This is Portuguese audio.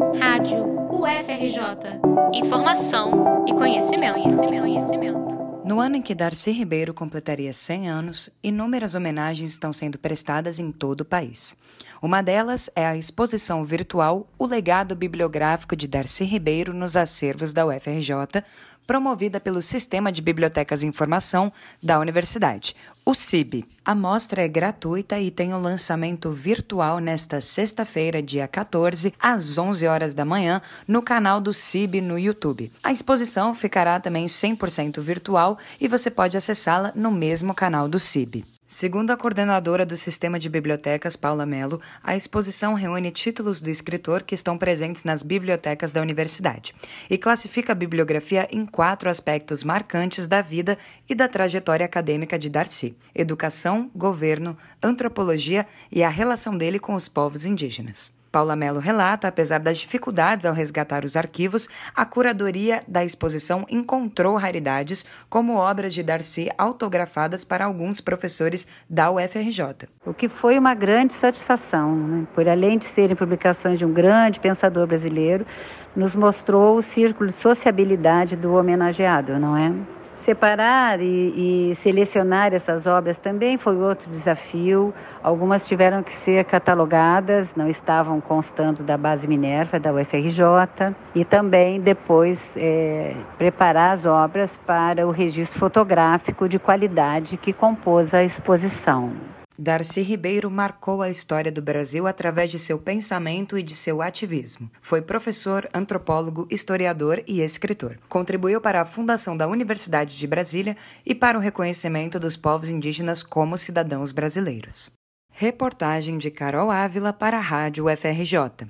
Rádio UFRJ. Informação e conhecimento, conhecimento, conhecimento. No ano em que Darcy Ribeiro completaria 100 anos, inúmeras homenagens estão sendo prestadas em todo o país. Uma delas é a exposição virtual O Legado Bibliográfico de Darcy Ribeiro nos acervos da UFRJ, promovida pelo Sistema de Bibliotecas e Informação da Universidade, o CIB. A mostra é gratuita e tem o lançamento virtual nesta sexta-feira, dia 14, às 11 horas da manhã, no canal do CIB no YouTube. A exposição ficará também 100% virtual e você pode acessá-la no mesmo canal do CIB. Segundo a coordenadora do Sistema de Bibliotecas, Paula Mello, a exposição reúne títulos do escritor que estão presentes nas bibliotecas da universidade e classifica a bibliografia em quatro aspectos marcantes da vida e da trajetória acadêmica de Darcy: educação, governo, antropologia e a relação dele com os povos indígenas. Paula Mello relata, apesar das dificuldades ao resgatar os arquivos, a curadoria da exposição encontrou raridades, como obras de Darcy autografadas para alguns professores da UFRJ. O que foi uma grande satisfação, né? por além de serem publicações de um grande pensador brasileiro, nos mostrou o círculo de sociabilidade do homenageado, não é? Separar e, e, selecionar essas obras também foi outro desafio. Algumas tiveram que ser catalogadas, não estavam constando da base Minerva, da UFRJ, e também depois é, preparar as obras para o registro fotográfico de qualidade que compôs a exposição. Darcy Ribeiro marcou a história do Brasil através de seu pensamento e de seu ativismo. Foi professor, antropólogo, historiador e escritor. Contribuiu para a fundação da Universidade de Brasília e para o reconhecimento dos povos indígenas como cidadãos brasileiros. Reportagem de Carol Ávila para a Rádio FRJ.